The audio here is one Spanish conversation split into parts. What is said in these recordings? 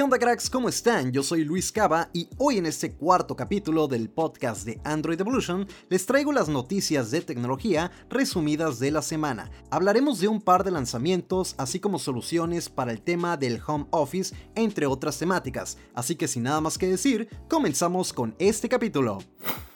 ¿Qué onda cracks? ¿Cómo están? Yo soy Luis Cava y hoy en este cuarto capítulo del podcast de Android Evolution les traigo las noticias de tecnología resumidas de la semana. Hablaremos de un par de lanzamientos así como soluciones para el tema del home office entre otras temáticas, así que sin nada más que decir, comenzamos con este capítulo.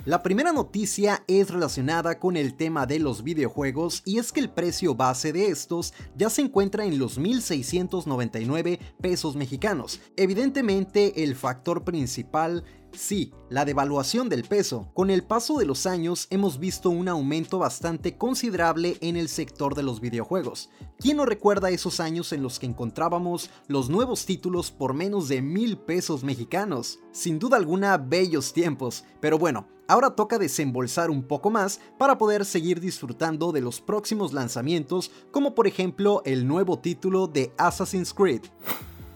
La primera noticia es relacionada con el tema de los videojuegos y es que el precio base de estos ya se encuentra en los 1.699 pesos mexicanos. Evidentemente el factor principal Sí, la devaluación del peso. Con el paso de los años hemos visto un aumento bastante considerable en el sector de los videojuegos. ¿Quién no recuerda esos años en los que encontrábamos los nuevos títulos por menos de mil pesos mexicanos? Sin duda alguna, bellos tiempos. Pero bueno, ahora toca desembolsar un poco más para poder seguir disfrutando de los próximos lanzamientos, como por ejemplo el nuevo título de Assassin's Creed.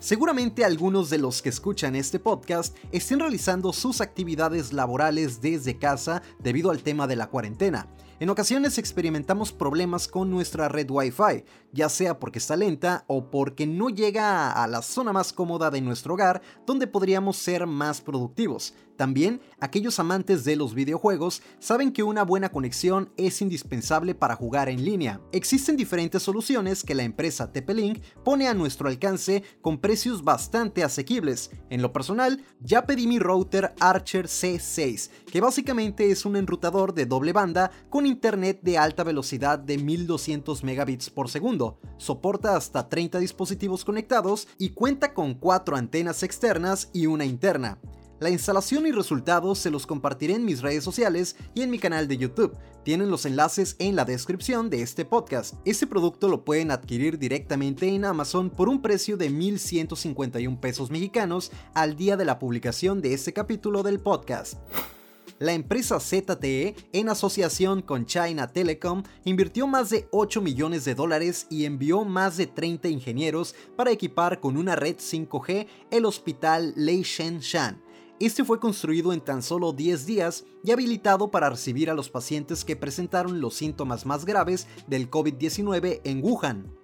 Seguramente algunos de los que escuchan este podcast estén realizando sus actividades laborales desde casa debido al tema de la cuarentena. En ocasiones experimentamos problemas con nuestra red Wi-Fi, ya sea porque está lenta o porque no llega a la zona más cómoda de nuestro hogar donde podríamos ser más productivos. También, aquellos amantes de los videojuegos saben que una buena conexión es indispensable para jugar en línea. Existen diferentes soluciones que la empresa TP-Link pone a nuestro alcance con precios bastante asequibles. En lo personal, ya pedí mi router Archer C6, que básicamente es un enrutador de doble banda con internet de alta velocidad de 1200 megabits por segundo. Soporta hasta 30 dispositivos conectados y cuenta con 4 antenas externas y una interna. La instalación y resultados se los compartiré en mis redes sociales y en mi canal de YouTube. Tienen los enlaces en la descripción de este podcast. Este producto lo pueden adquirir directamente en Amazon por un precio de 1.151 pesos mexicanos al día de la publicación de este capítulo del podcast. La empresa ZTE, en asociación con China Telecom, invirtió más de 8 millones de dólares y envió más de 30 ingenieros para equipar con una red 5G el hospital Lei Shan este fue construido en tan solo 10 días y habilitado para recibir a los pacientes que presentaron los síntomas más graves del COVID-19 en Wuhan.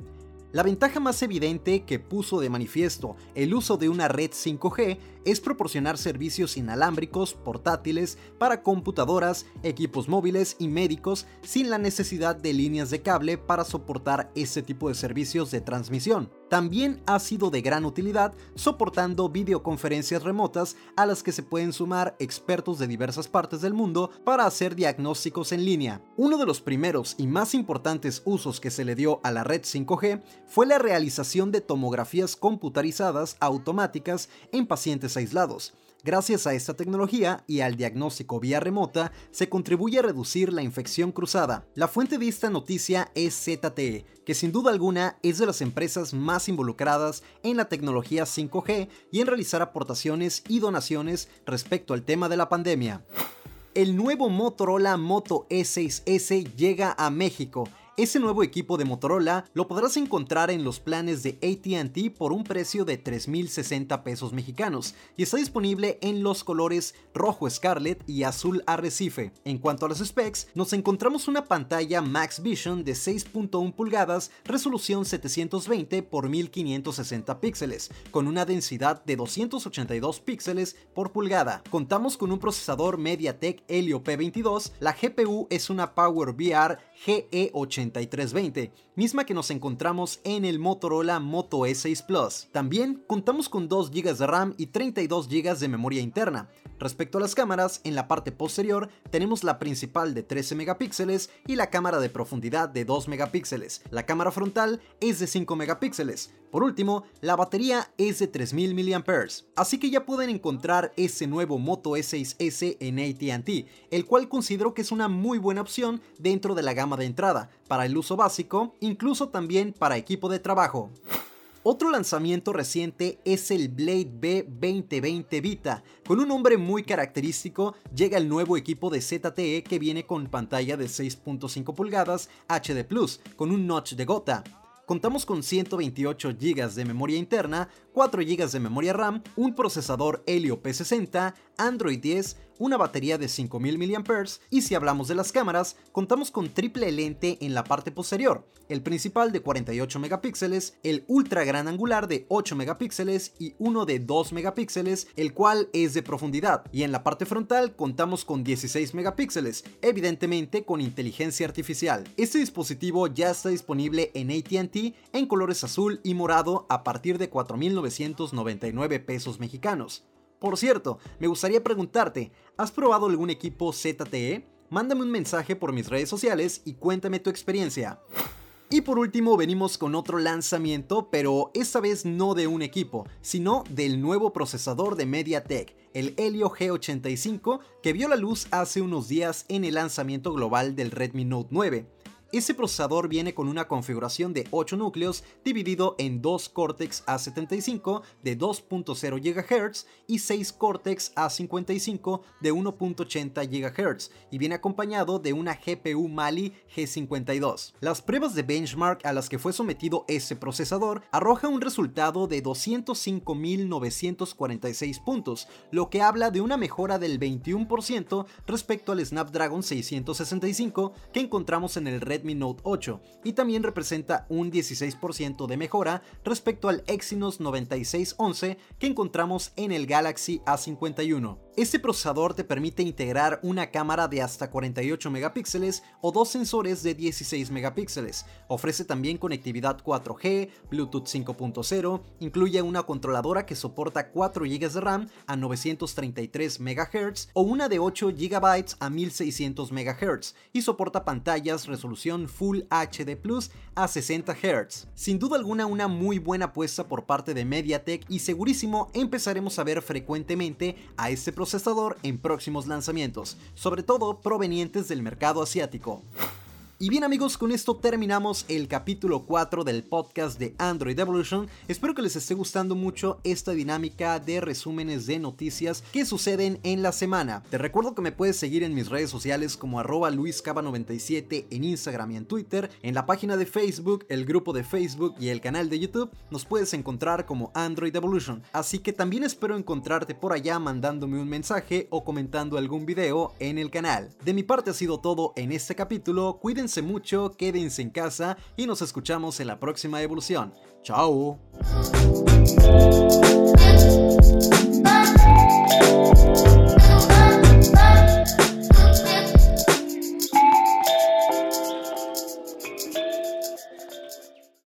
La ventaja más evidente que puso de manifiesto el uso de una red 5G es proporcionar servicios inalámbricos portátiles para computadoras, equipos móviles y médicos sin la necesidad de líneas de cable para soportar ese tipo de servicios de transmisión. También ha sido de gran utilidad soportando videoconferencias remotas a las que se pueden sumar expertos de diversas partes del mundo para hacer diagnósticos en línea. Uno de los primeros y más importantes usos que se le dio a la red 5G fue la realización de tomografías computarizadas automáticas en pacientes aislados. Gracias a esta tecnología y al diagnóstico vía remota, se contribuye a reducir la infección cruzada. La fuente de esta noticia es ZTE, que sin duda alguna es de las empresas más involucradas en la tecnología 5G y en realizar aportaciones y donaciones respecto al tema de la pandemia. El nuevo Motorola Moto E6S llega a México ese nuevo equipo de Motorola lo podrás encontrar en los planes de ATT por un precio de 3.060 pesos mexicanos y está disponible en los colores rojo Scarlet y azul Arrecife. En cuanto a los specs, nos encontramos una pantalla Max Vision de 6.1 pulgadas, resolución 720 x 1560 píxeles, con una densidad de 282 píxeles por pulgada. Contamos con un procesador MediaTek Helio P22, la GPU es una Power VR GE80 8320 misma que nos encontramos en el Motorola Moto E6 Plus. También contamos con 2 GB de RAM y 32 GB de memoria interna. Respecto a las cámaras, en la parte posterior tenemos la principal de 13 megapíxeles y la cámara de profundidad de 2 megapíxeles. La cámara frontal es de 5 megapíxeles. Por último, la batería es de 3000 mAh. Así que ya pueden encontrar ese nuevo Moto E6S en AT&T, el cual considero que es una muy buena opción dentro de la gama de entrada, para el uso básico, incluso también para equipo de trabajo. Otro lanzamiento reciente es el Blade B 2020 Vita. Con un nombre muy característico, llega el nuevo equipo de ZTE que viene con pantalla de 6.5 pulgadas HD Plus, con un notch de gota. Contamos con 128 GB de memoria interna, 4 GB de memoria RAM, un procesador Helio P60, Android 10, una batería de 5000 mAh y si hablamos de las cámaras, contamos con triple lente en la parte posterior, el principal de 48 megapíxeles, el ultra gran angular de 8 megapíxeles y uno de 2 megapíxeles, el cual es de profundidad, y en la parte frontal contamos con 16 megapíxeles, evidentemente con inteligencia artificial. Este dispositivo ya está disponible en ATT en colores azul y morado a partir de 4.999 pesos mexicanos. Por cierto, me gustaría preguntarte, ¿has probado algún equipo ZTE? Mándame un mensaje por mis redes sociales y cuéntame tu experiencia. Y por último venimos con otro lanzamiento, pero esta vez no de un equipo, sino del nuevo procesador de MediaTek, el Helio G85, que vio la luz hace unos días en el lanzamiento global del Redmi Note 9. Ese procesador viene con una configuración de 8 núcleos dividido en 2 Cortex A75 de 2.0 GHz y 6 Cortex A55 de 1.80 GHz y viene acompañado de una GPU Mali G52. Las pruebas de benchmark a las que fue sometido ese procesador arroja un resultado de 205.946 puntos, lo que habla de una mejora del 21% respecto al Snapdragon 665 que encontramos en el Red mi Note 8 y también representa un 16% de mejora respecto al Exynos 9611 que encontramos en el Galaxy A51. Este procesador te permite integrar una cámara de hasta 48 megapíxeles o dos sensores de 16 megapíxeles. Ofrece también conectividad 4G, Bluetooth 5.0, incluye una controladora que soporta 4 GB de RAM a 933 MHz o una de 8 GB a 1600 MHz y soporta pantallas resolución Full HD Plus a 60 Hz. Sin duda alguna una muy buena apuesta por parte de MediaTek y segurísimo empezaremos a ver frecuentemente a este procesador procesador en próximos lanzamientos, sobre todo provenientes del mercado asiático. Y bien amigos, con esto terminamos el capítulo 4 del podcast de Android Evolution. Espero que les esté gustando mucho esta dinámica de resúmenes de noticias que suceden en la semana. Te recuerdo que me puedes seguir en mis redes sociales como arroba luiscaba97 en Instagram y en Twitter, en la página de Facebook, el grupo de Facebook y el canal de YouTube. Nos puedes encontrar como Android Evolution. Así que también espero encontrarte por allá mandándome un mensaje o comentando algún video en el canal. De mi parte ha sido todo en este capítulo. Cuídense Cuídense mucho, quédense en casa y nos escuchamos en la próxima evolución. ¡Chao!